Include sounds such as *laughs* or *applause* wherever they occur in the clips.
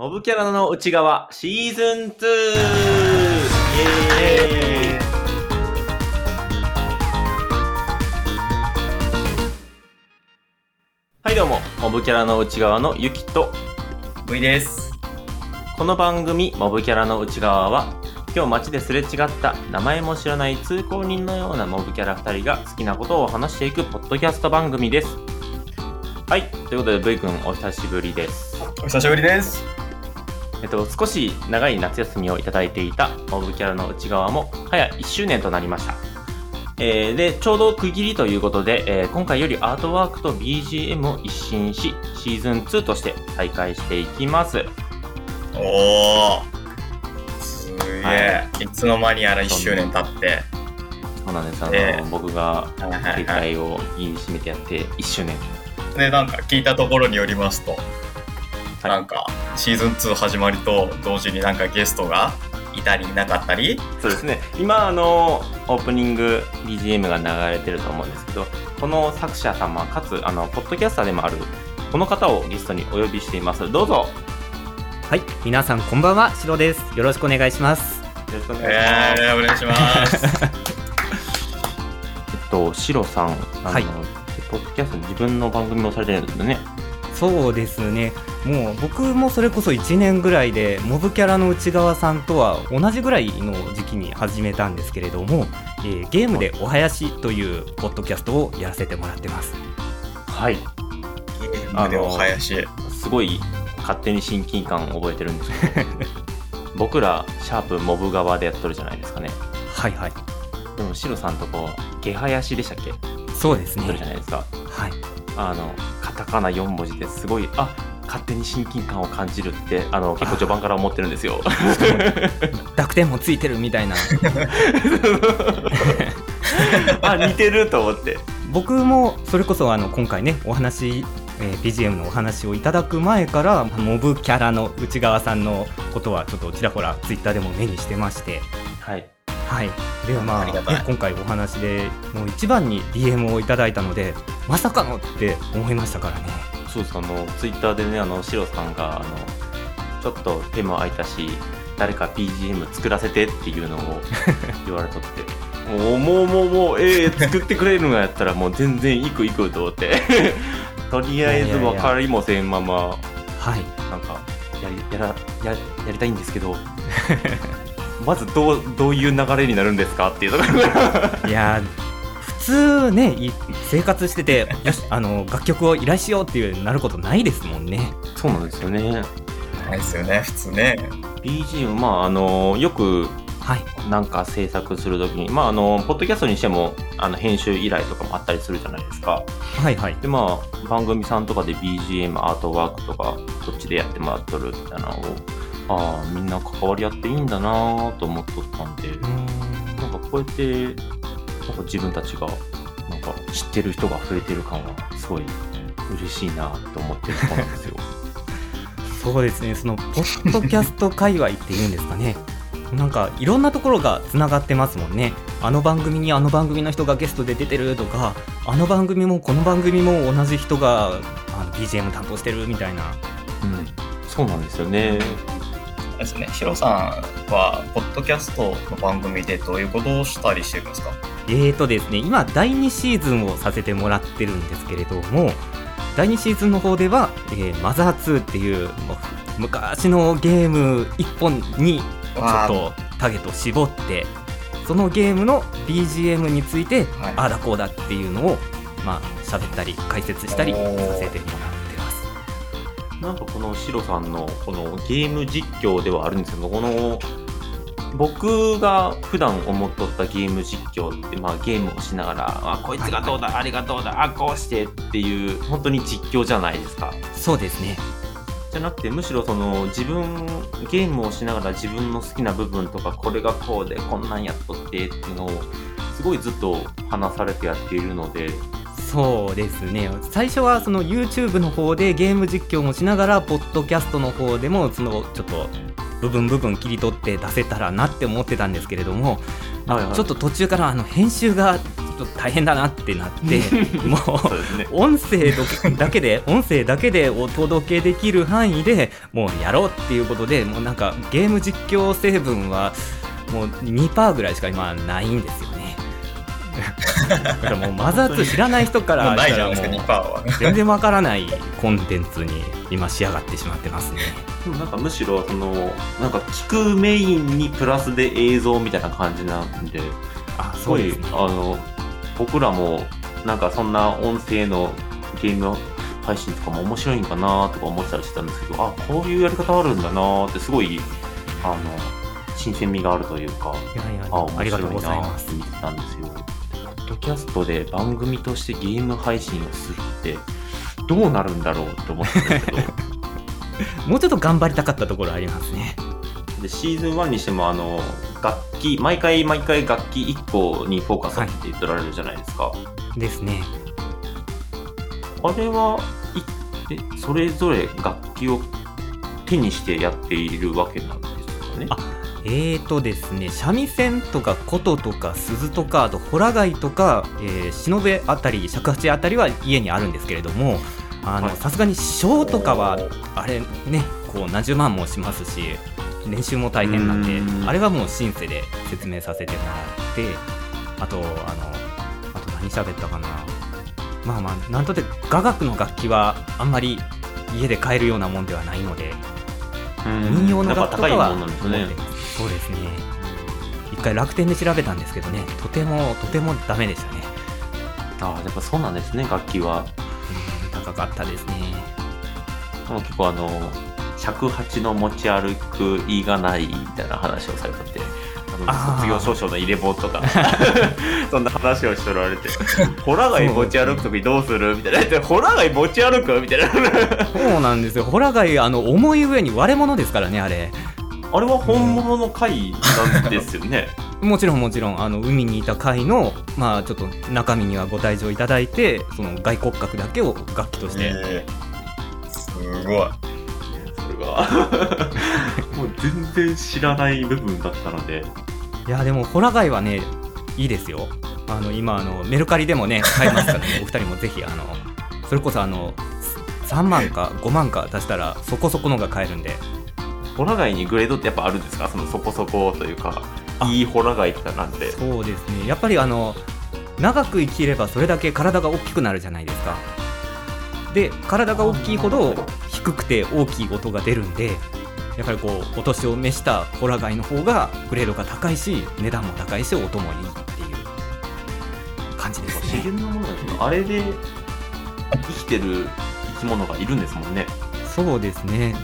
モブキャラの内側シーズン 2! イエーイはいどうも、モブキャラの内側のゆきと、V です。この番組、モブキャラの内側は、今日街ですれ違った名前も知らない通行人のようなモブキャラ2人が好きなことを話していくポッドキャスト番組です。はい、ということで V 君お久しぶりです。お久しぶりです。えっと、少し長い夏休みをいただいていたモブキャラの内側も早1周年となりました。えーで、ちょうど区切りということで、えー今回よりアートワークと BGM を一新し、シーズン2として再開していきます。おー。すげえ、、はいつの間にやら1周年経って。そうなんです。あの、え僕が携はい。帯を握りしめてやって1周年。で、なんか聞いたところによりますと、はいなんかシーズン2始まりと同時になんかゲストがいたりいなかったり、そうですね。今、あの、オープニング BGM が流れてると思うんですけど、この作者様、かつ、あの、ポッドキャスターでもある、この方をゲストにお呼びしています。どうぞ。はい、皆さんこんばんは、しろです。よろしくお願いします。よろしくお願いします。えー、お願いします。*laughs* えっと、シロさん、あの、はいポッドキャスト自分の番組もされてるんですよね。そうですね。もう僕もそれこそ1年ぐらいでモブキャラの内側さんとは同じぐらいの時期に始めたんですけれども、えーゲームでお囃子というポッドキャストをやらせてもらってます。はい。ゲームでお囃子。すごい勝手に親近感を覚えてるんですけど、*laughs* 僕ら、シャープモブ側でやっとるじゃないですかね。はいはい。でも、シロさんとこ、ゲハヤシでしたっけ？やそうですねってるじゃ。ないですか。はい。あの、カタカナ4文字ですごい、あ勝手に親近感を感じるって、あの、結構序盤から思ってるんですよ。*laughs* 濁点もついてるみたいな。*laughs* あ、似てると思って。僕もそれこそあの今回ねお話、えー BGM のお話をいただく前からモブキャラの内側さんのことはちょっとちらほらツイッターでも目にしてましてはい。はい。ではまあ今回お話でもう一番に DM をいただいたのでまさかのって思いましたからね。そうです、あの、ツイッターでね、あの、シロさんが、あの、ちょっと手も空いたし、誰か BGM 作らせてっていうのを *laughs* 言われとって。もう、もう、もう、もう、ええ作ってくれるのやったら、もう全然行く行くと思って。*laughs* とりあえず分かりもせんまま、はい。なんかやりやらややりたいんですけど *laughs* まずどうどういう流れになるんですかっていうところ。がいやー普通ねい生活しててよしあの楽曲を依頼しようっていうなることないですもんね。そうなんですよね。ないですよね、普通ね。BGM まああのよくはい。なんか制作するときにまああのポッドキャストにしてもあの編集依頼とかもあったりするじゃないですか。はいはい。でまあ番組さんとかで BGM アートワークとかそっちでやってもらっとるみたいなのをああみんな関わり合っていいんだなぁと思っとったんで、なんかこうやって、なんか自分たちが、なんか知ってる人が増えてる感は、すごい嬉しいなと思ってるところなんですよ。*laughs* そうですね、そのポッドキャスト界隈っていうんですかね。*laughs* なんかいろんなところがつながってますもんね。あの番組にあの番組の人がゲストで出てるとか、あの番組もこの番組も同じ人があの BGM 担当してるみたいな。うん。そうなんですよね。ですね、ヒロさんは、ポッドキャストの番組でどういうことをしたりしてるんですか？えーとですね、今第2シーズンをさせてもらってるんですけれども、第2シーズンの方では、えーマザー2っていうもう昔のゲーム1本にちょっとターゲットを絞ってそのゲームの BGM について、はい。ああだこうだっていうのをまあ喋ったり解説したりさせてもらなんかこのシロさんのこのゲーム実況ではあるんですけど、この僕が普段思っとったゲーム実況って、まあゲームをしながら、あ、こいつがどうだ、あれがどうだ、あ、こうしてっていう、本当に実況じゃないですか。そうですねじゃなくてむしろその自分ゲームをしながら自分の好きな部分とかこれがこうでこんなんやっとってっていうのをすごいずっと話されてやっているのでそうですね。最初はその YouTube の方でゲーム実況もしながらポッドキャストの方でもそのちょっと部分部分切り取って出せたらなって思ってたんですけれども、はいはい。ちょっと途中からあの編集がちょっと大変だなってなって *laughs* もうね。音声だけで *laughs* 音声だけでお届けできる範囲でもうやろうっていうことでもうなんかゲーム実況成分はもう2%ぐらいしか今ないんですよね *laughs* もうマザー2知らない人からないじゃないしたらもですか2%はう全然わからないコンテンツに今仕上がってしまってますね。でもなんかむしろそのなんか聞くメインにプラスで映像みたいな感じなんであすごい、ねあの僕らもなんかそんな音声のゲーム配信とかも面白いんかなとか思ってたりしてたんですけどあこういうやり方あるんだなってすごいあの新鮮味があるというかいやいやあ面ありがとう白いございます。なって見てたんですよドキャストで番組としてゲーム配信をするってどうなるんだろうって思ってたんですけど。*laughs* もうちょっと頑張りたかったところありますね。でシーズン1にしてもあの楽器毎回毎回楽器1個にフォーカスって言ってられるじゃないですか、ですね。あれはそれぞれ楽器を手にしてやっているわけなんですかね？あえーとですね三味線とか琴とか鈴とかあとホラ貝とか、えー、忍べあたり尺八あたりは家にあるんですけれどもあのはい。さすがに小とかはあれねこう何十万もしますし練習も大変なんでうん。あれはもうシンセで説明させてもらってあとあのあと何喋ったかな。まあまあなんとで雅楽の楽器はあんまり家で買えるようなもんではないのでうん。民謡の楽とかは持ってますそうですね。一回楽天で調べたんですけどね。とてもとてもダメでしたね。ああやっぱそうなんですね楽器は。うん高かったですね。でも結構あの尺八の持ち歩く意がないみたいな話をされててあのあー。卒業証書の入れ棒とか。*laughs* そんな話をしておられて。*laughs* ホラ貝持ち歩く時どうするみたいな。でホラ貝持ち歩くみたいな。そうなんですよ。ホラ貝あの重い上に割れ物ですからねあれあれは本物の貝なんですよね。*laughs* もちろんもちろんあの海にいた貝のまあちょっと中身にはご退場いただいてその外骨格だけを楽器として、え。ーすごい。それが *laughs* もう全然知らない部分だったので。いやでもホラ貝はねいいですよ。あの今あのメルカリでもね買えますからねお二人もぜひあのそれこそあの3万か5万か出したらそこそこのが買えるんでホラ貝にグレードってやっぱあるんですか？そのそこそこというかあ。いいホラ貝とかなんでそうですね。やっぱりあの長く生きればそれだけ体が大きくなるじゃないですか。で体が大きいほど低くて大きい音が出るんでやっぱりこうお年を召したホラ貝の方がグレードが高いし値段も高いし音もいいっていう感じですね。自然なものですね。あれで生きてる生き物がいるんですもんね。そうですね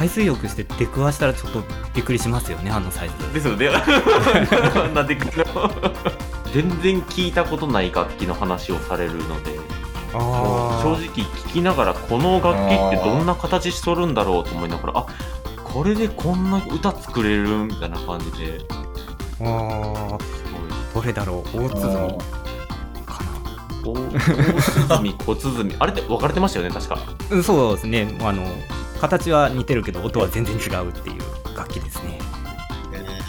海水浴して出くわしたらちょっとびっくりしますよねあのサイズ。ですよね。*laughs* なんで *laughs* 全然聞いたことない楽器の話をされるので。あ正直聞きながらこの楽器ってどんな形しとるんだろうと思いながらあこれでこんな歌作れるみたいな感じで。すあー。どれだろう？大鼓。かな大鼓。小鼓。あれって分かれてましたよね確かうんそうですねあの形は似てるけど音は全然違うっていう楽器ですね。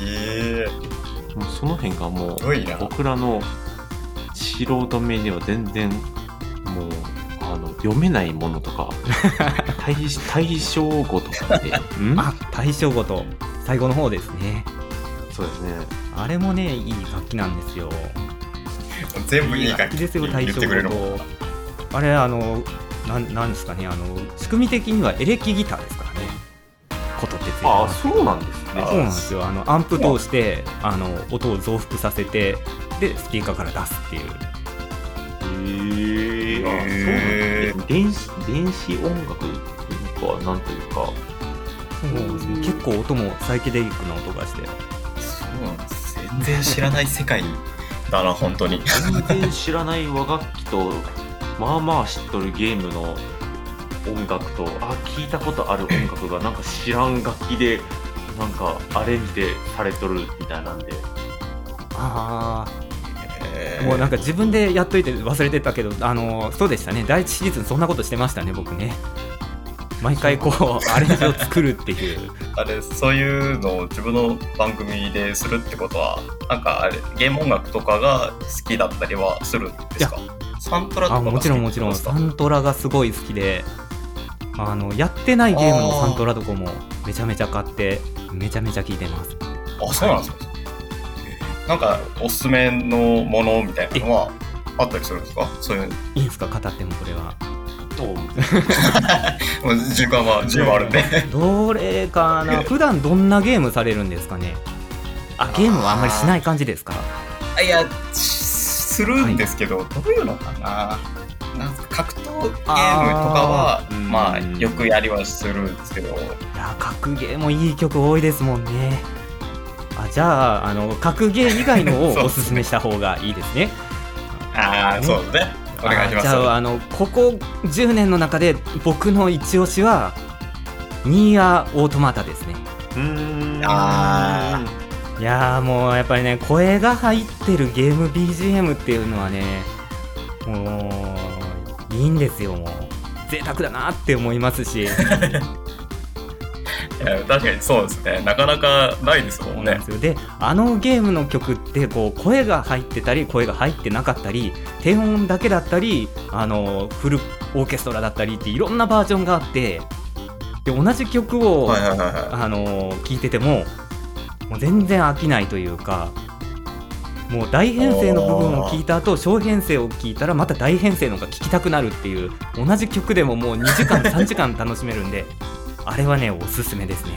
えもうその辺がもう僕らの素人目には全然もうあの読めないものとか対対象語とかって *laughs* ん？あ大正ごと最後の方ですね。そうですね。あれもねいい楽器なんですよ。ー、全部いい楽器ですよ大正言ってくれるのごとあれあのなんなんですかねあの仕組み的にはエレキギターですからね。ことってついてあそうなんですね。あそうなんですよ。あのアンプ通してあの音を増幅させてでスピーカーから出すっていう。へえあそうなんですね。電子電子音楽というかなんというか。そうですね結構音もサイケデリックな音がして。そうなんです全然知らない世界だな本当に。全然知らない和楽器とまあまあ知っとるゲームの音楽とあ聞いたことある音楽がなんか知らん楽器でなんかアレンジでされとるみたいなんで。あえあもうなんか自分でやっといて忘れてたけどあのそうでしたね。第一シーズンそんなことしてましたね僕ね。毎回こう *laughs* アレンジを作るっていう。あれそういうのを自分の番組でするってことはなんかあれゲーム音楽とかが好きだったりはするんですか？サントラとかあもちろんもちろん。サントラがすごい好きで。あのやってないゲームのサントラとかもめちゃめちゃ買ってめちゃめちゃ聴いてます。あそうなんですか。なんかおすすめのものみたいなのはあったりするんですか？そういう。いいんですか？語ってもこれは。そう？*laughs* もう時間は時間はあるんで。*laughs* どれかな？*laughs* 普段どんなゲームされるんですかね？あゲームはあんまりしない感じですか？いやするんですけど、どういうのかな？なんか格闘ゲームとかはまあうん。よくやりはするんですけど。いや格ゲーもいい曲多いですもんね。あじゃああの格ゲー以外のを *laughs* おすすめした方がいいですね。ああそうですね。お願いします。あじゃああのここ10年の中で僕の一押しはニーアオートマタですね。うーん。あいやーもうやっぱりね声が入ってるゲーム BGM っていうのはねもういいんですよもう。贅沢だなって思いますし。*laughs* 確かにそうですね。なかなかないですもんね。であのゲームの曲ってこう声が入ってたり声が入ってなかったり低音だけだったりあのフルオーケストラだったりっていろんなバージョンがあってで同じ曲を、はいはいはいはあの聴いててももう全然飽きないというかもう大編成の部分を聞いた後小編成を聞いたらまた大編成のが聴きたくなるっていう同じ曲でももう2時間3時間楽しめるんであれはねおすすめですね。い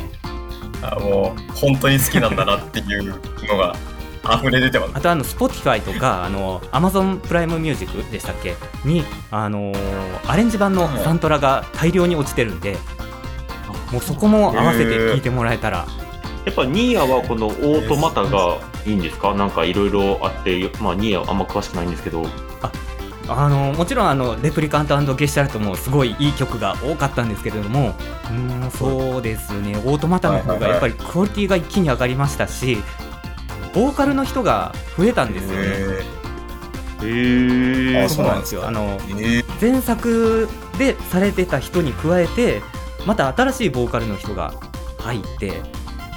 あもう本当に好きなんだなっていうのが溢れ出てます。あとあの Spotify とかあの Amazon プライムミュージックでしたっけ？にあのーアレンジ版のサントラが大量に落ちてるんでもうそこも合わせて聴いてもらえたらやっぱニーヤはこのオートマタがいいんですか？なんかいろいろあって、まあニーヤあんま詳しくないんですけど、あのもちろんあのレプリカントゲシュタルトもすごいいい曲が多かったんですけれどもうんそうですね。オートマタの方がやっぱりクオリティが一気に上がりましたしボーカルの人が増えたんですよね。へそうなんですよ。あのえー前作でされてた人に加えてまた新しいボーカルの人が入って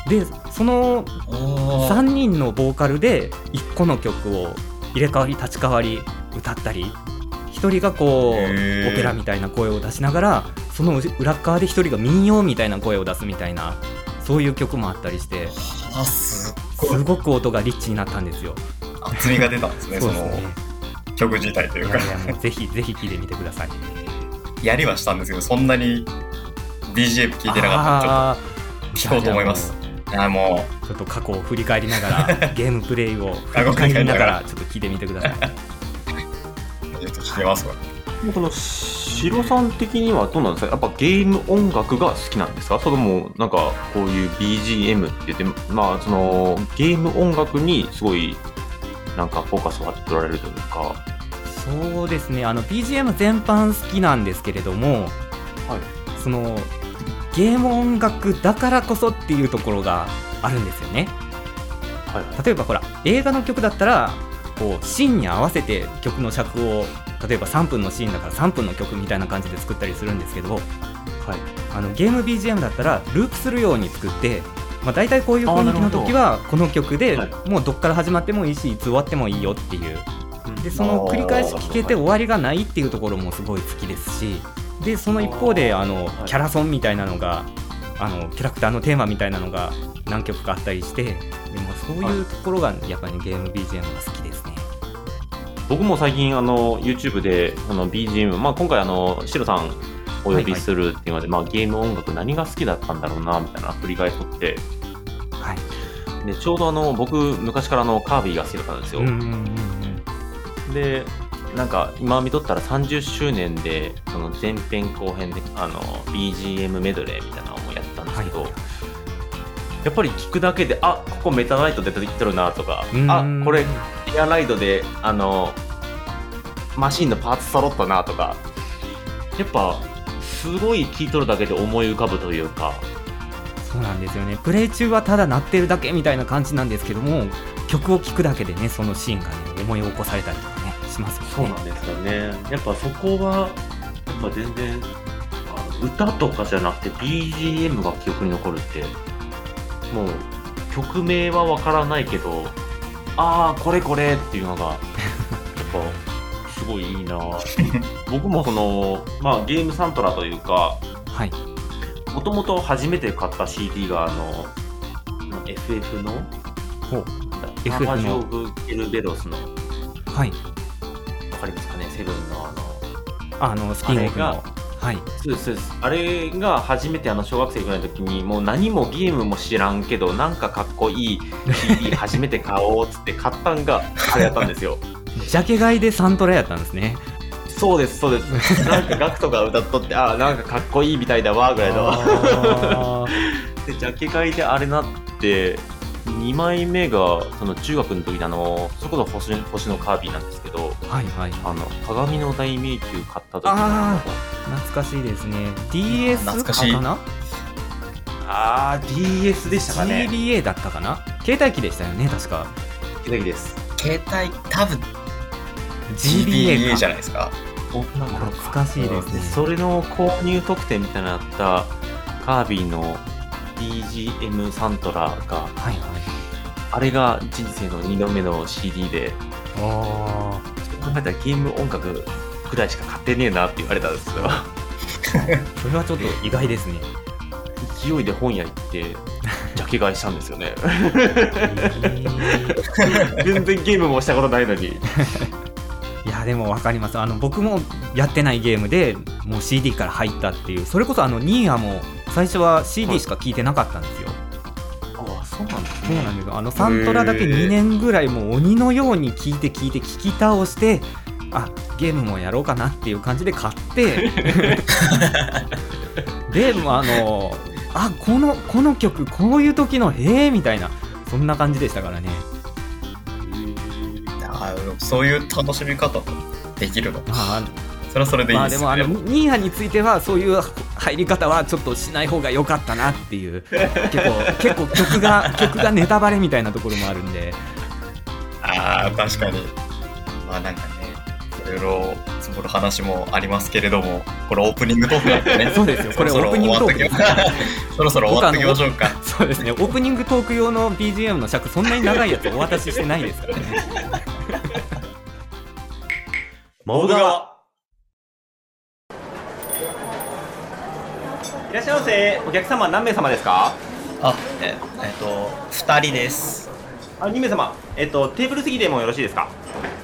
でそのあ3人のボーカルで1個の曲を入れ替わり立ち替わり歌ったり1人がこうオペラみたいな声を出しながらその裏っ側で1人が民謡みたいな声を出すみたいなそういう曲もあったりしてすっごく音がリッチになったんですよ。厚みが出たんですねその曲自体といか。いうやいやもうぜひぜひ聴いてみてください。やりはしたんですけどそんなに BGM 聞いてなかったんでちょっと聞こうと思いますもちょっと過去を振り返りながら *laughs* ゲームプレイを振り返りながらちょっと聞いてみてください。うちょっと聞けますわ。このシロさん的にはどうなんですか？やっぱゲーム音楽が好きなんですか？それともなんかこういう BGM って言ってまあそのゲーム音楽にすごいなんかフォーカスを当てられるというか。そうですね。あの BGM 全般好きなんですけれども、はい。そのゲーム音楽だからこそっていうところがあるんですよね。はい例えばほら映画の曲だったらこうシーンに合わせて曲の尺を例えば3分のシーンだから3分の曲みたいな感じで作ったりするんですけどはい。あのゲーム BGM だったらループするように作って、まあ、大体こういう雰囲気の時はこの曲ではい。もうどっから始まってもいいしいつ終わってもいいよっていう。でその繰り返し聞けて終わりがないっていうところもすごい好きですしでその一方であのはい。キャラソンみたいなのがあのキャラクターのテーマみたいなのが何曲かあったりしてでもそういうところがやっぱりゲーム BGM が好きですね。僕も最近あの YouTube であの BGM、まあ、今回あのシロさんお呼びするっていうので、まあ、ゲーム音楽何が好きだったんだろうなみたいな振り返っとって。はい。でちょうどあの僕昔からあのカービィが好きだったんですよ、でなんか今見とったら30周年でその前編後編であの BGM メドレーみたいなのもやったんですけど、はい。やっぱり聞くだけであここメタナイト出てきてるなとかうん。あこれエアライドであのマシンのパーツ揃ったなとかやっぱすごい聞いとるだけで思い浮かぶというか。そうなんですよね。プレイ中はただ鳴ってるだけみたいな感じなんですけども曲を聴くだけでねそのシーンがね思い起こされたりとかねしますね。そうなんですよね。やっぱそこはやっぱ全然歌とかじゃなくて BGM が記憶に残るってもう曲名はわからないけどああこれこれっていうのがやっぱすごいいいな。*laughs* 僕もそのまあゲームサントラというかはい。もともと初めて買った CD があの FF のほう。サ FF の。マジオブ・ケルベロスの。はいわかりますかね？セブンのあのあのスピンオフあのはい。そうですそうです。あれが初めてあの小学生ぐらいの時にもう何もゲームも知らんけどなんかかっこいい CD *laughs* 初めて買おうっつって買ったんがあれやったんですよ。*laughs* ジャケ買いでサントラやったんですね。そうですそうです。*laughs* なんかガクトが歌っとってああなんかかっこいいみたいだわぐらいの。あでジャケ買いであれなって2枚目がその中学の時にあのそれこそ星星のカービィなんですけどーはいはい。あの鏡の大迷宮買った時の。あ懐かしいですね。DS 懐かしい。かな？あー DS でしたかね。GBA だったかな？携帯機でしたよね確か。左です。携帯、多分 GBA じゃないですか。懐かしいですね。でそれの購入特典みたいなのあったカービィの BGM サントラがはいはい。あれが人生の2度目の CD で。あ考えたらゲーム音楽くらいしか買ってねえなって言われたんですよ。あ *laughs* それはちょっと意外ですね。勢いで本屋行ってジャケ買いしたんですよね。*laughs* 全然ゲームもしたことないのに。いやでも分かります。あの僕もやってないゲームでもう CD から入ったっていう。それこそあのニーヤも最初は CD しか聞いてなかったんですよ、ああそうなんですそうなんですよ。あのサントラだけ2年ぐらいもう鬼のように聞いて聞いて聞き倒してあゲームもやろうかなっていう感じで買って。*laughs* でもうあのあこのこの曲こういう時のへえみたいなそんな感じでしたからね。あそういう楽しみ方もできるの。あそれはそれでいいまあでもあのニーヤについてはそういう入り方はちょっとしない方が良かったなっていう。結構結構曲が曲がネタバレみたいなところもあるんで。ああ、確かに。まあなんかね、いろいろ積もる話もありますけれども、これオープニングトークなんでね。*laughs* そうですよ。これオープニングトーク *laughs* そろそろ終わっときましょうか。そうですね。オープニングトーク用の BGM の尺そんなに長いやつお渡ししてないですからね。*laughs* モブ側いらっしゃいませ。お客様何名様ですか？あ、ええっと、二人です。あ2名様。えっとテーブル席でもよろしいですか？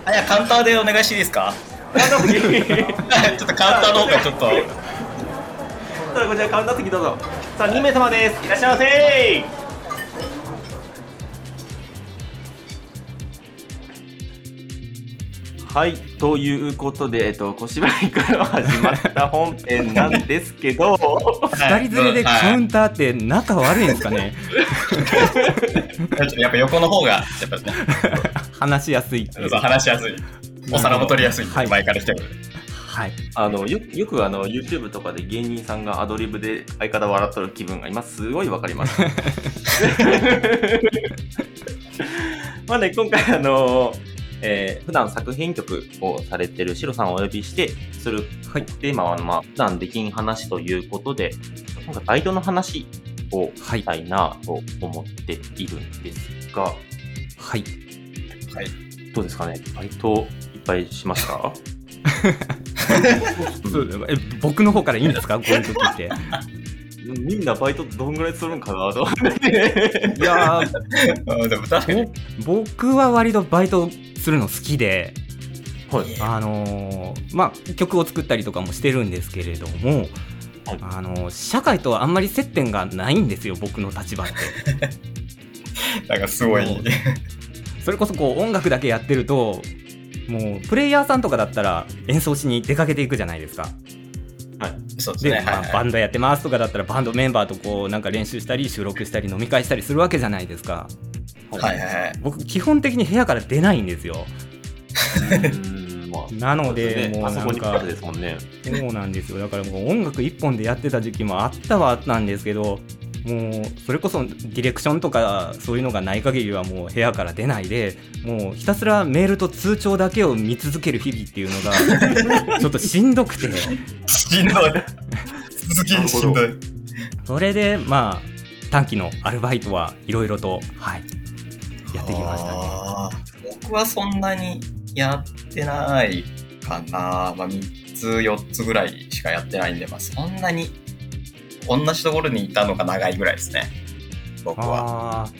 あ、いや、カウンターでお願いしていいですか？カウンター席。*laughs* ちょっとカウンターの方がちょっと。*laughs* それこちらカウンター席どうぞ。さあ2名様です。いらっしゃいませはいということで、えっと、小芝居から始まった本編なんですけど *laughs* 2人連れでカウンターって仲悪いんですかね？*laughs* はいやっぱ横の方が、やっぱね、話 *laughs* しやすいうそう話しやすい。お皿も取りやすい。はい前から来ても。はいあのよよくあの YouTube とかで芸人さんがアドリブで相方笑っとる気分が今すごいわかります。まあね、今回あの、えー普段作品曲をされてるシロさんをお呼びしてするはい。テーマは、まあ、普段できん話ということで、今回バイトの話をはいしたいなと思っているんですが、はい。はい。どうですかね？バイトいっぱいしました？*laughs* そうえ僕の方からいいんですか？こういう時って *laughs* みんなバイトどんぐらいするんかなと思って。いやーあ *laughs* でも確かに。ぼ僕は割とバイトするの好きではい。あのーまあ曲を作ったりとかもしてるんですけれども、はいあのー社会とはあんまり接点がないんですよ僕の立場って *laughs* なんかすごい。それこそこう音楽だけやってるともうプレイヤーさんとかだったら演奏しに出かけていくじゃないですかで、そうですね。まあはいバンドやってますとかだったらバンドメンバーとこうなんか練習したり収録したり飲み会したりするわけじゃないですか。はいはいはい。僕基本的に部屋から出ないんですよ。なのでね。もうなん。そうなんですよ。だからもう音楽一本でやってた時期もあったはあったんですけどもうそれこそディレクションとかそういうのがない限りはもう部屋から出ないでもうひたすらメールと通帳だけを見続ける日々っていうのが *laughs* ちょっとしんどくてしんどい。続きしんどい。それでまあ短期のアルバイトはいろいろとはいやってきましたね僕はそんなにやってないかな。まあ、3つ、4つぐらいしかやってないんで、まあ、そんなに同じところにいたのが長いぐらいですね。僕は。あ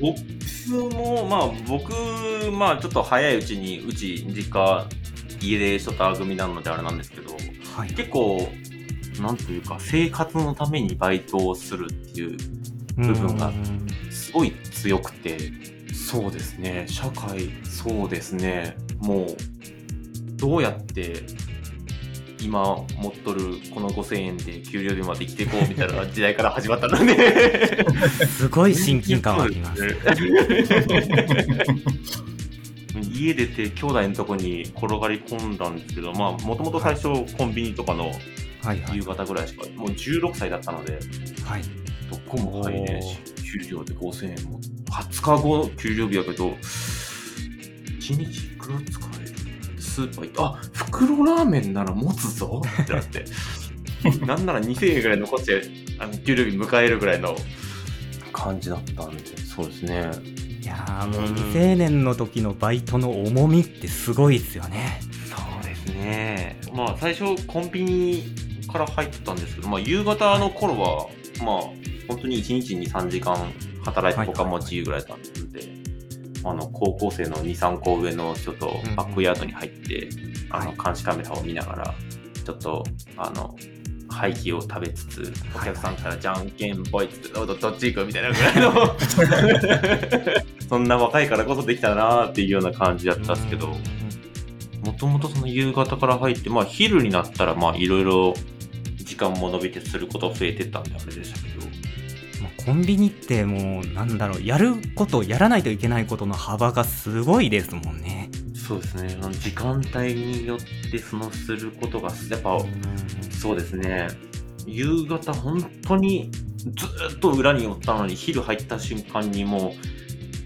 僕もまあ僕まあちょっと早いうちにうち実家家出ショター組なのであれなんですけどーはい結構なんというか生活のためにバイトをするっていう部分がうん。すごい強くて。そうですね。社会そうですね。もうどうやって今持っとるこの5000円で給料日まで生きていこうみたいな時代から始まったので。*laughs* すごい親近感はあります。*laughs* *laughs* 家出て兄弟のとこに転がり込んだんですけどまあもともと最初コンビニとかの夕方ぐらいしかもう16歳だったのではい。どこも入れんし給料で5000円も20日後給料日やけど1日いくら使える？スーパー行ってあ袋ラーメンなら持つぞってなって。*laughs* なんなら2000円ぐらい残してあの給料日迎えるぐらいの感じだったんで。そうですねいやーもう未成年の時のバイトの重みってすごいですよね。そうですね。まあ最初コンビニから入ったんですけど、まあ夕方の頃は、まあ本当に1日に3時間働いて他も自由ぐらいだったんで、あの高校生の2、3個上の人とバックヤードに入って、あのはい監視カメラを見ながら、ちょっとあの、廃棄を食べつつ、お客さんからじゃんけんぽいっつって、おどどっち行くみたいなぐらいの、*laughs* そんな若いからこそできたなーっていうような感じだったんですけど、もともとその夕方から入って、まあ昼になったらまあいろいろ時間も伸びてすること増えてったんであれでしたけど、まあコンビニってもうなんだろうやることやらないといけないことの幅がすごいですもんね。そうですね、時間帯によってそのすることが、やっぱそうですね、夕方本当にずーっと裏におったのに昼入った瞬間にも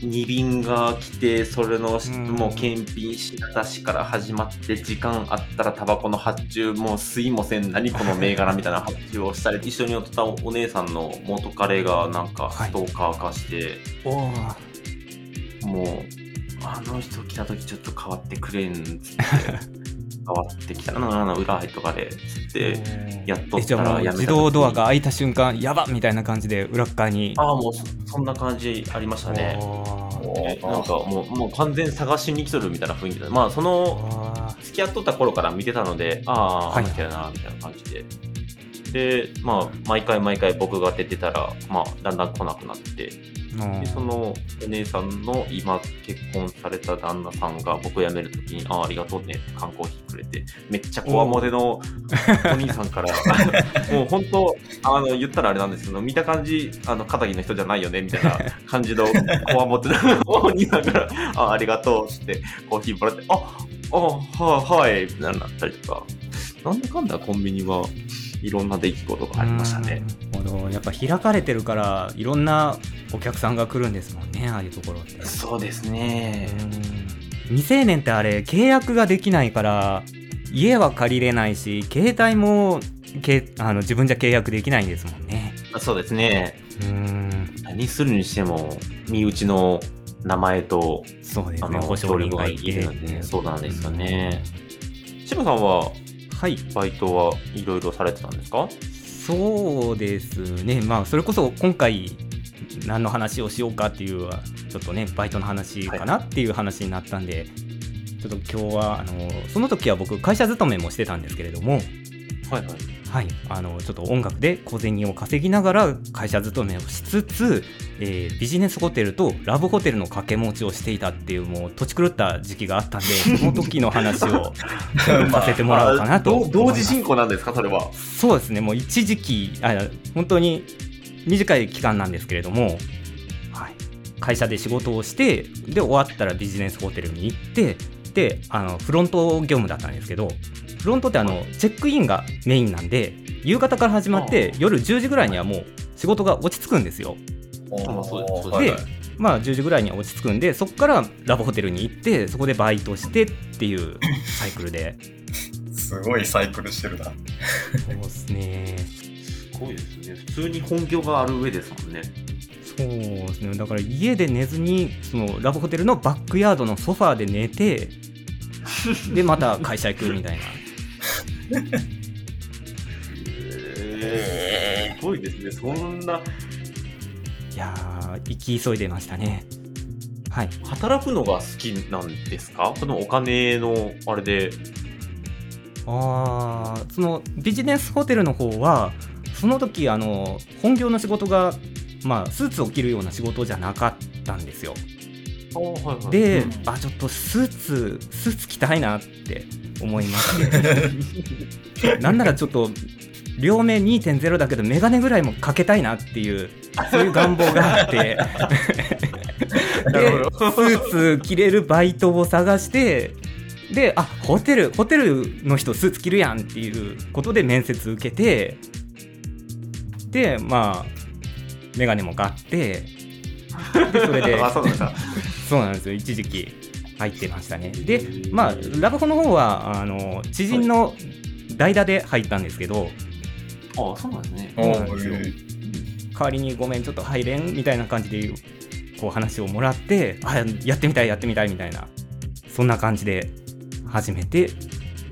う2便が来てそれのしうん。もう検品し出しから始まって時間あったらタバコの発注もう吸いもせん何この銘柄みたいな発注をしたり一緒におったお姉さんの元彼がなんかはい。ストーカー化して、おー。もうあの人来た時ちょっと変わってくれんっつって変わってきたらなな裏とかれっつって。やっとったらやめた自動ドアが開いた瞬間やばみたいな感じで裏っ側に。ああ、もうそそんな感じありましたね。なんかもうもう完全探しに来とるみたいな雰囲気で、まあそのあ付き合っとった頃から見てたので、ああ、はいあの人やな、みたいな感じで。で、まあ毎回毎回僕が出てたら、まあだんだん来なくなって、ーでそのお姉さんの今結婚された旦那さんが僕辞めるときに、ああ、ありがとうねって缶コーヒーくれて、めっちゃこわもてのお兄さんから、*laughs* もう本当、あの、言ったらあれなんですけど、見た感じ、あの、肩着の人じゃないよね、みたいな *laughs* 感じのこわもてのお兄さんから、ああ、ありがとうってコーヒーもらって、あ、あ、はい、はい、みたいになったりとか、なんだかんだコンビニはいろんな出来事がありましたね。やっぱ開かれてるからいろんなお客さんが来るんですもんねああいうところって。そうですね。未成年ってあれ契約ができないから家は借りれないし携帯もけあの自分じゃ契約できないんですもんね。そうですね。うん。何するにしても、身内の名前と、そうですね保証人がいるので、そうなんですよね。柴さんは、はい。バイトはいろいろされてたんですか？そうですね。まあそれこそ今回何の話をしようかっていうちょっとねバイトの話かなっていう話になったんで、ちょっと今日はあのその時は僕会社勤めもしてたんですけれどもはいはい。はい、あのちょっと音楽で小銭を稼ぎながら会社勤めをしつつ、えービジネスホテルとラブホテルの掛け持ちをしていたっていうもう土地狂った時期があったんで *laughs* その時の話を *laughs* させてもらおうかなとます同時進行なんですか、それは？そうですねもう一時期あ本当に短い期間なんですけれども、はい、会社で仕事をしてで終わったらビジネスホテルに行ってであのフロント業務だったんですけどフロントってあのチェックインがメインなんで夕方から始まって夜10時ぐらいにはもう仕事が落ち着くんですよ。まあそうでまあ10時ぐらいには落ち着くんでそこからラブホテルに行ってそこでバイトしてっていう *laughs* サイクルですごいサイクルしてるな。そうですね。すごいですね。普通に本業がある上ですもんね。そうですね。だから家で寝ずに、そのラブホテルのバックヤードのソファーで寝て、*laughs* で、また会社行くみたいな。えー、すごいですね。そんな、いやー、生き急いでましたね。はい。働くのが好きなんですか？そのお金のあれで。あーそのビジネスホテルの方はその時あの本業の仕事が、まあ、スーツを着るような仕事じゃなかったんですよ。あはいはい、で、うん。あちょっとスーツスーツ着たいなって思いまして。*laughs* なんならちょっと両目2.0だけど眼鏡ぐらいもかけたいなっていうそういう願望があって。*laughs* でスーツ着れるバイトを探してであホテルホテルの人スーツ着るやんっていうことで面接受けてでまあ眼鏡も買ってでそれで *laughs* あそうなんですよ。一時期入ってましたね。でまあラブホの方はあの知人の代打で入ったんですけど、あそうなんですね。そうなんですよ。代わりにごめんちょっと入れんみたいな感じでこう話をもらってあやってみたいやってみたいみたいなそんな感じで始めて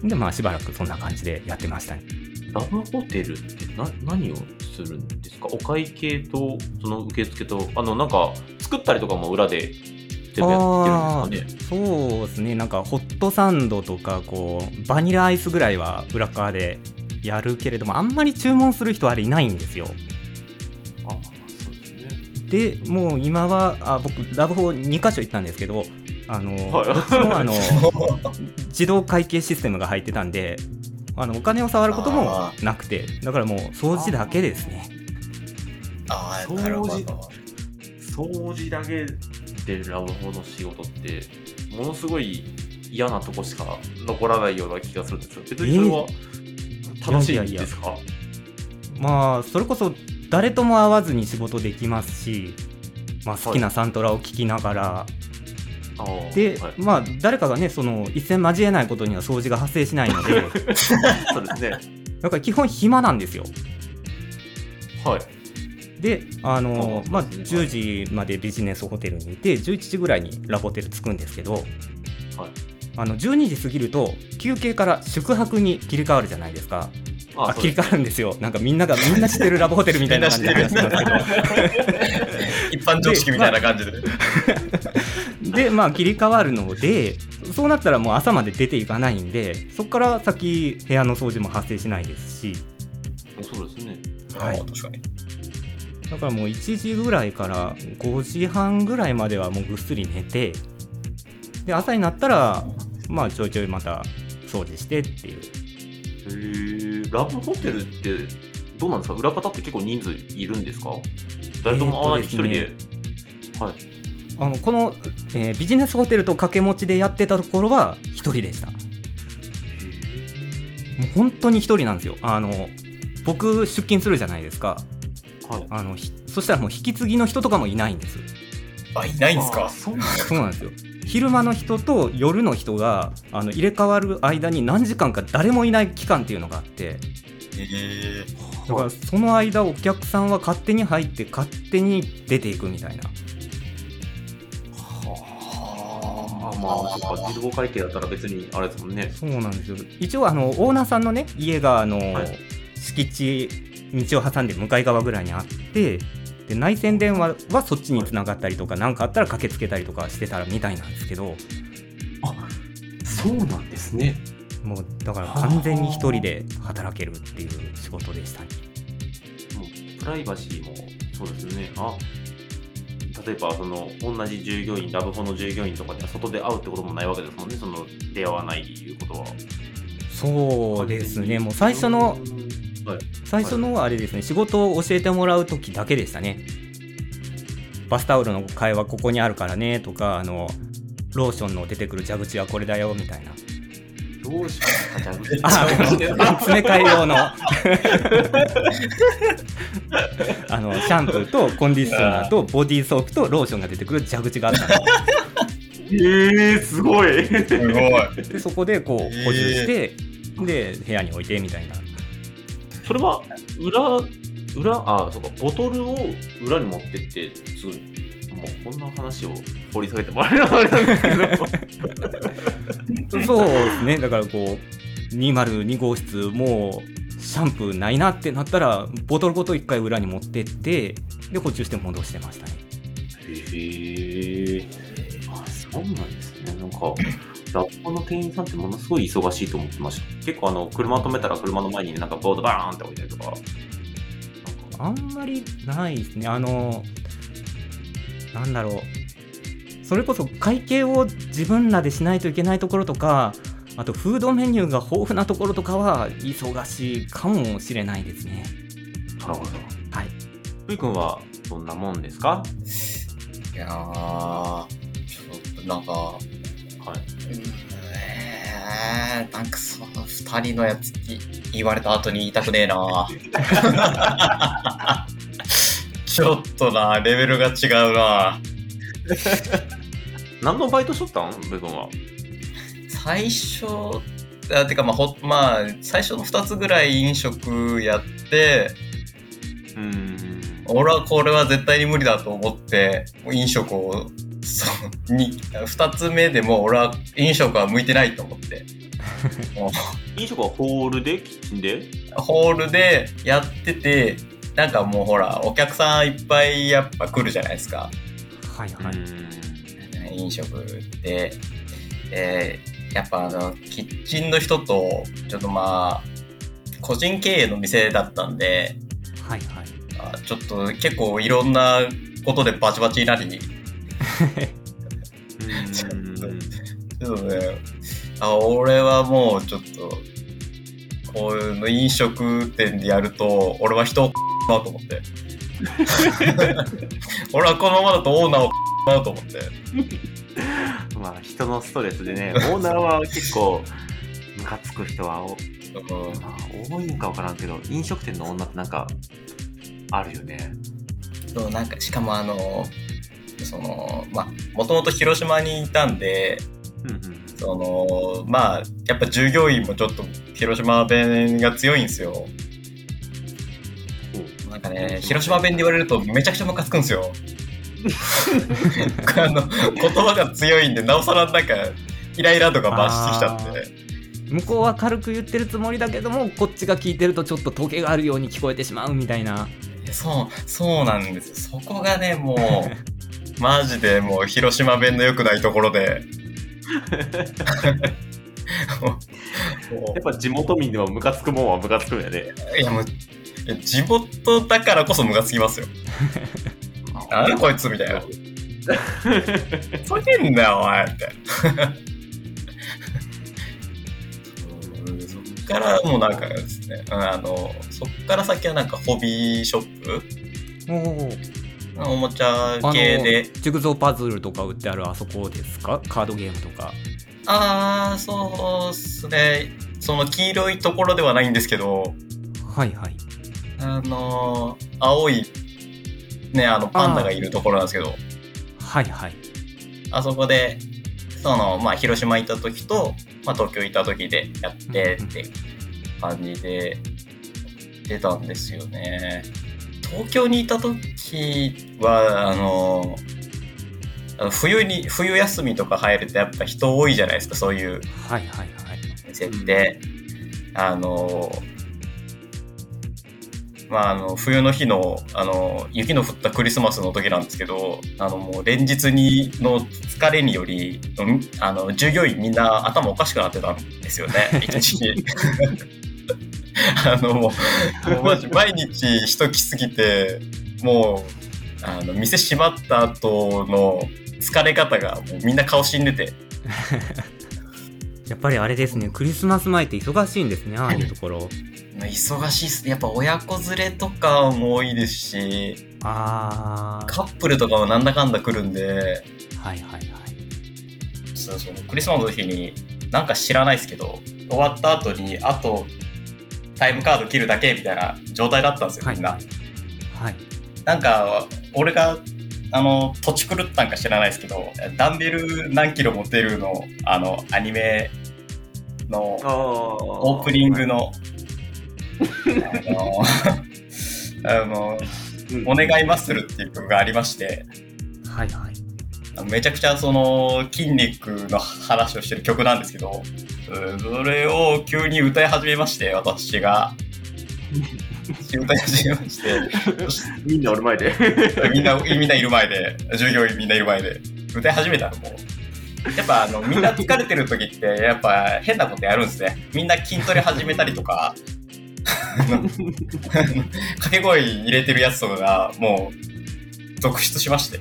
でまあしばらくそんな感じでやってましたね。ラブホテルってな何をするんですか？お会計とその受付と、あの、なんか、作ったりとかも裏で全部やってるんですかね？そうですねなんかホットサンドとかこうバニラアイスぐらいは裏側でやるけれどもあんまり注文する人あれいないんですよあそうですね。でもう今はあ僕ラブホ2箇所行ったんですけどあの、はいどっちもあの *laughs* 自動会計システムが入ってたんであのお金を触ることもあなくてだからもう掃除だけですねああ、なるほ掃ど。掃除だけでラブホの仕事って、ものすごい嫌なとこしか残らないような気がするんですよ。別にそれは楽しいんですか、まあそれこそ誰とも会わずに仕事できますし、まあ、好きなサントラを聴きながら、あーで、はい、まあ誰かがねその一線交えないことには掃除が発生しないので。*laughs* そうですね。だから基本暇なんですよ。はい。であのまあ、あそうです10時までビジネスホテルにいて11時ぐらいにラボホテル着くんですけど、あの12時過ぎると休憩から宿泊に切り替わるじゃないですか。あ切り替わるんですよ。なんかみんながみんな知ってるラボホテルみたいな感じで話してますけど一般常識みたいな感じで。でまあ *laughs* 切り替わるのでそうなったらもう朝まで出ていかないんでそこから先部屋の掃除も発生しないですしそうですね。はい確かに。だからもう1時ぐらいから5時半ぐらいまではもうぐっすり寝てで朝になったらまあちょいちょいまた掃除してっていうへえ、ラブホテルってどうなんですか？裏方って結構人数いるんですか？誰とも会わないで一人で。えはい。あのこの、えービジネスホテルと掛け持ちでやってたところは1人でした。もう本当に1人なんですよ。あの僕出勤するじゃないですか。はい。あのひそしたらもう引き継ぎの人とかもいないんです。あ、いないんすか？あそうなんだ。そうなんですよ。昼間の人と夜の人があの入れ替わる間に何時間か誰もいない期間っていうのがあってええだからその間お客さんは勝手に入って勝手に出ていくみたいな。あ。まあ、そっか、自動会計だったら別にあれですもんね。そうなんですよ。一応あのオーナーさんのね家があの、はい。敷地道を挟んで向かい側ぐらいにあってで内線電話はそっちに繋がったりとか何かあったら駆けつけたりとかしてたらみたいなんですけど。そうなんですね。もうだから完全に一人で働けるっていう仕事でしたね。もうプライバシーもそうですよね。あ例えばその同じ従業員、ラブホの従業員とかでは外で会うってこともないわけですもんね、その出会わないいうことは。そうですね。もう最初のはい、最初のはあれですね。仕事を教えてもらう時だけでしたね。バスタオルの会話ここにあるからねとかあのローションの出てくる蛇口はこれだよみたいなどうしますか、ああ、詰め替え用の。*laughs* あのシャンプーとコンディショナーとボディーソープとローションが出てくる蛇口があったんでえー、すごい。すごい。すでそこでこう補充して、で部屋に置いてみたいな。それは裏裏あそうかボトルを裏に持ってってすぐもうこんな話を掘り下げてもらえんですけど。*laughs* そうですね。だからこう202号室もうシャンプーないなってなったらボトルごと1回裏に持ってってで補充して戻してましたね。へえあそうなんですね。なんかラッパの店員さんってものすごい忙しいと思ってました。結構あの車止めたら車の前になんかボードバーンって置いたりとか。あんまりないですね。あのなんだろう。それこそ会計を自分らでしないといけないところとかあとフードメニューが豊富なところとかは忙しいかもしれないですね。なるほど。はい。ふいくんはどんなもんですか？いやー、ちょっとなんか、はい。えー、なんかその二人のやつに言われた後に言いたくねえな *laughs* ちょっとな、レベルが違うな。*laughs* 何のバイトしとったんふいくんは？最初、あてかまあ、ほまあ、最初の2つぐらい飲食やって、うーん。俺はこれは絶対に無理だと思って、飲食を、そう、に、2つ目でもう俺は飲食は向いてないと思って。*laughs* 飲食はホールで？キッチンで？ホールでやってて、なんかもうほら、お客さんいっぱいやっぱ来るじゃないですか。はいはい、飲食で。で、やっぱあの、キッチンの人と、ちょっとまあ、個人経営の店だったんで、はいはい。あちょっと結構いろんなことでバチバチになり、*laughs* ちちょっょっとね、あ俺はもうちょっと、こういうの飲食店でやると、俺は人をなと思って。*laughs* 俺はこのままだとオーナーをなと思って。*laughs* まあ人のストレスでね、オーナーは結構ムカつく人はお、うんまあ、多いんか分からんけど、飲食店の女ってなんかあるよね。そうなんかしかもあのそのまあもともと広島にいたんでうんうんそのまあやっぱ従業員もちょっと広島弁が強いんですよかね広島弁で言われるとめちゃくちゃムカつくんですよ。*laughs* あの言葉が強いんでなおさらなんかイライラとか増してきちゃって。向こうは軽く言ってるつもりだけどもこっちが聞いてるとちょっとトゲがあるように聞こえてしまうみたいな。そうそうなんですよ。そこがねもう *laughs* マジでもう広島弁の良くないところで。*laughs* やっぱ地元民でもムカつくもんはムカつくんやね。いやもういや地元だからこそムカつきますよ。*laughs* なんだこいつみたいな。ふざけんなよお前って。そっからもうなんかですね、あの、そっから先はなんかホビーショッおプ、おもちゃ系で、ジグゾーパズルとか売ってあるあそこですか？カードゲームとか。あー、そうっすね、その黄色いところではないんですけど、はいはいあの、青い、ね、あの、パンダがいるところなんですけど、はいはい。あそこで、その、まあ、広島行った時と、まあ、東京行った時でやってって感じで出たんですよね。東京にいた時は、あの、あの冬に、冬休みとか入るとやっぱ人多いじゃないですか、そういうはいはいはい。店って。あの、まあ、あの冬の日のあの雪の降ったクリスマスの時なんですけどあのもう連日にの疲れによりうんあの従業員みんな頭おかしくなってたんですよね *laughs* 一時期。あのもうマジ毎日人来すぎてもうあの店閉まった後の疲れ方がもうみんな顔死んでて *laughs* やっぱりあれですねクリスマス前って忙しいんですねああいうところ。忙しいっすね。やっぱ親子連れとかも多いですしああカップルとかもなんだかんだ来るんで。はいはいはい。そうそうクリスマスの日になんか知らないですけど終わった後にあとタイムカード切るだけみたいな状態だったんですよみんな、はい。はい。なんか俺があの土地狂ったんか知らないですけどダンベル何キロ持てるのあのアニメのあオープニングの、あの、*laughs* あの、お願いマッスルっていう曲がありまして、はいはい。めちゃくちゃその筋肉の話をしてる曲なんですけど、うんそれを急に歌い始めまして、私が。歌い始めまして、みんなおる前で。みんな、みんないる前で、従業員みんないる前で、歌い始めたのもう。やっぱあの、みんな疲れてる時って、やっぱ変なことやるんですね。みんな筋トレ始めたりとか、*laughs* 掛け声入れてるやつとかが、もう、続出しまして。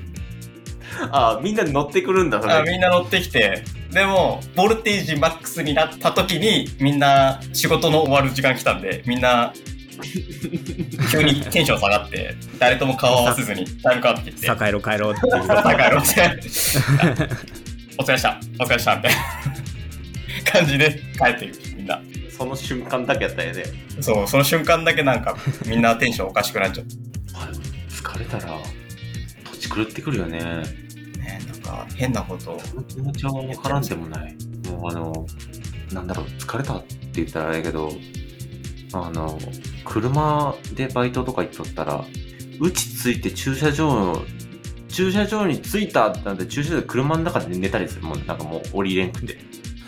あみんな乗ってくるんだ、それ。あみんな乗ってきて、でも、ボルテージマックスになった時に、みんな仕事の終わる時間来たんで、みんな、*laughs* 急にテンション下がって、誰とも顔合わせずに、タイムカード切って、さあ帰ろう帰ろうって帰ろうって、お疲れした、お疲れした、みたいな感じで帰ってる、みんな。その瞬間だけやったよね。そう、その瞬間だけなんか、みんなテンションおかしくなっちゃって。疲れたら、土地狂ってくるよね。ね、なんか、変なことを。その気持ちは分からんでもない。もうあの、なんだろう、疲れたって言ったらあれやけど、あの、車でバイトとか行っとったら、うち着いて駐車場、駐車場に着いたってなって駐車場で車の中で寝たりするもん、なんかもう降りれんくて。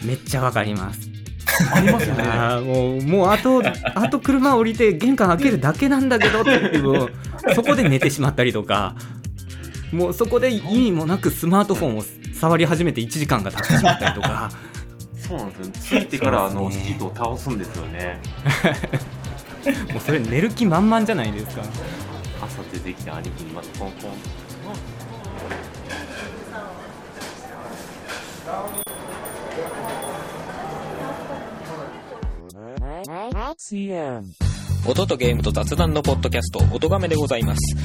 めっちゃわかりますありますよね。*laughs* もうもうあと *laughs* あと車降りて玄関開けるだけなんだけどって言ってもそこで寝てしまったりとかもうそこで意味もなくスマートフォンを触り始めて1時間が経ってしまったりとかそうなんですよ。着いてからあの、シートを倒すんですよね。*laughs* もうそれ寝る気満々じゃないですか朝出てきて兄貴にまたコンコン。CM 音とゲームと雑談のポッドキャスト、音亀でございます。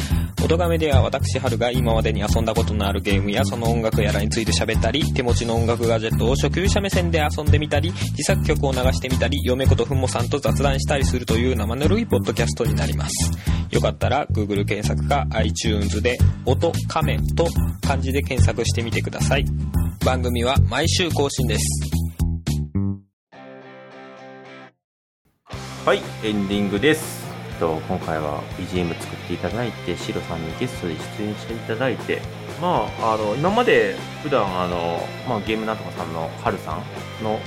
音亀では私、春が今までに遊んだことのあるゲームやその音楽やらについて喋ったり、手持ちの音楽ガジェットを初級者目線で遊んでみたり、自作曲を流してみたり、嫁子とふもさんと雑談したりするという生ぬるいポッドキャストになります。よかったら Google 検索か iTunes で音亀と漢字で検索してみてください。番組は毎週更新です。はい、エンディングです。と今回は BGM 作っていただいて、シロさんにゲストで出演していただいて、まあ、あの、今まで普段あの、まあ、ゲームなんとかさんのハルさんの、はい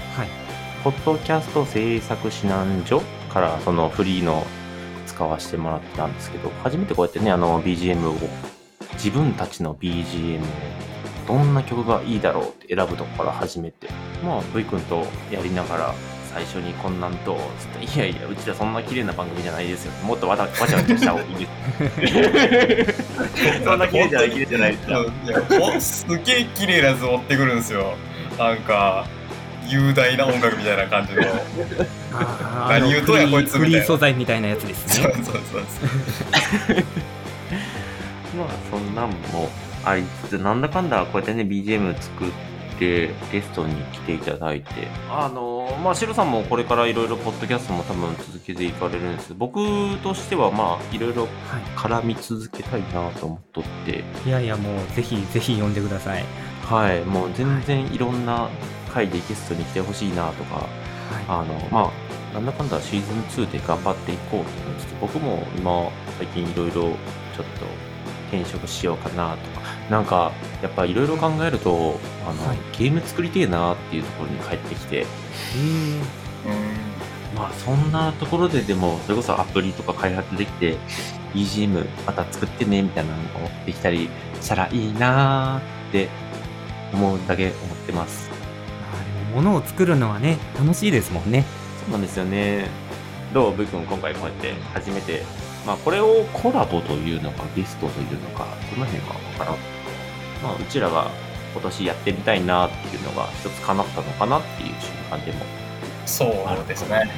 ポッドキャスト制作指南所からそのフリーの使わせてもらってたんですけど、初めてこうやってね、あの BGM を、自分たちの BGM をどんな曲がいいだろうって選ぶとこから始めて、まあ、V 君とやりながら、最初にこんなんと、いやいや、うちらそんな綺麗な番組じゃないですよ。もっとわたわちゃわちゃした方がいいです。*laughs* そんな綺麗じゃない、綺麗じゃないですすげえ綺麗なやつ持ってくるんですよ。なんか雄大な音楽みたいな感じの。何言うとんやこいつみたいな。フリー素材みたいなやつですそうねそうそうそう。まあそんなんもありつつ、なんだかんだこうやってね、BGM 作って、ゲストに来ていただいて、あの、まあ、シロさんもこれからいろいろポッドキャストも多分続けていかれるんです。けど、僕としてはまあ、いろいろは絡み続けたいなと思っとって、い、いやいやもうぜひぜひ呼んでください、はい、もう全然いろんな回でゲストに来てほしいなとか、はあの、まあ、なんだかんだシーズン2で頑張っていこうと思いつつ、僕も今、最近いろいろちょっと転職しようかなとか、なんか、やっぱいろいろ考えると、あの、はい。ゲーム作りてえなっていうところに帰ってきて、うんまあそんなところででも、それこそアプリとか開発できて、BGM また作ってね、みたいなのができたりしたらいいなーって思うだけ思ってます。ー、でも物を作るのはね楽しいですもんねそうなんですよね。どう、ブイ君、今回こうやって初めて、まあ、これをコラボというのか、ゲストというのか、その辺は分からん。まあ、うちらが今年やってみたいなっていうのが一つ叶ったのかなっていう瞬間でも。そうですね。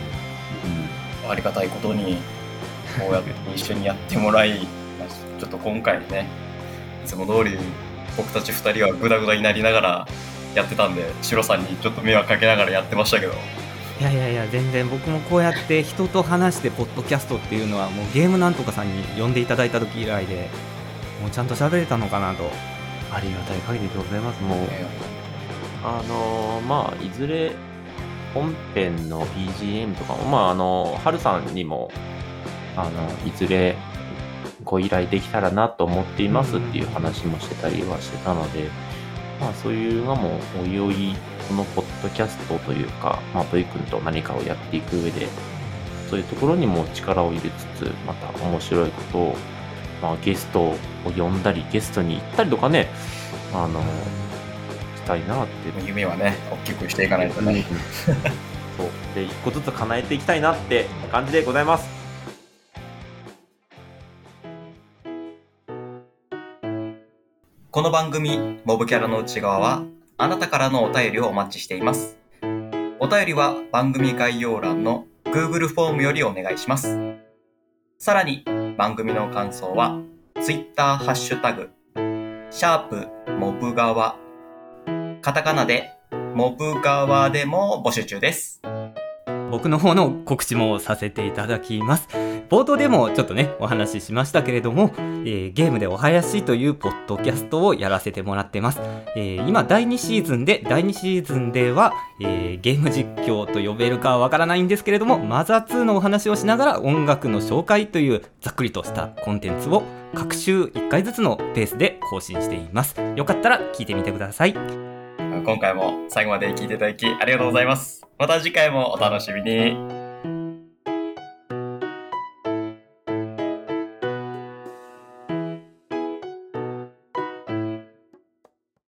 うん。ありがたいことにこうやって一緒にやってもらいまあちょっと今回ねいつも通り僕たち2人はグダグダになりながらやってたんでシロさんにちょっと迷惑かけながらやってましたけど。いやいやいや全然僕もこうやって人と話してポッドキャストっていうのはもうゲームなんとかさんに呼んでいただいた時以来でもうちゃんと喋れたのかなとありがたい限りでございます。もう、えあのーまあ、いずれ、本編の BGM とかも、まあ、あの、はるさんにも、あの、いずれご依頼できたらなと思っていますっていう話もしてたりはしてたので、まあ、そういうのも、おいおい、このポッドキャストというか、まあ、V 君と何かをやっていく上で、そういうところにも力を入れつつ、また面白いことを、まあ、ゲストを呼んだり、ゲストに行ったりとかね、あの、したいなって夢はね、大きくしていかないとね。*laughs* そう。で、一個ずつ叶えていきたいなって感じでございます。この番組、モブキャラの内側は、あなたからのお便りをお待ちしています。お便りは番組概要欄の Google フォームよりお願いします。さらに、番組の感想は、ツイッターハッシュタグ、シャープモブ側、カタカナで、モブ側でも募集中です。僕の方の告知もさせていただきます。冒頭でもちょっとね、お話ししましたけれども、えーゲームでお囃子というポッドキャストをやらせてもらってます。えー今第2シーズンで、第2シーズンでは、えーゲーム実況と呼べるかはわからないんですけれども、マザー2のお話をしながら音楽の紹介というざっくりとしたコンテンツを各週1回ずつのペースで更新しています。よかったら聞いてみてください。今回も最後まで聞いていただきありがとうございます。また次回もお楽しみに。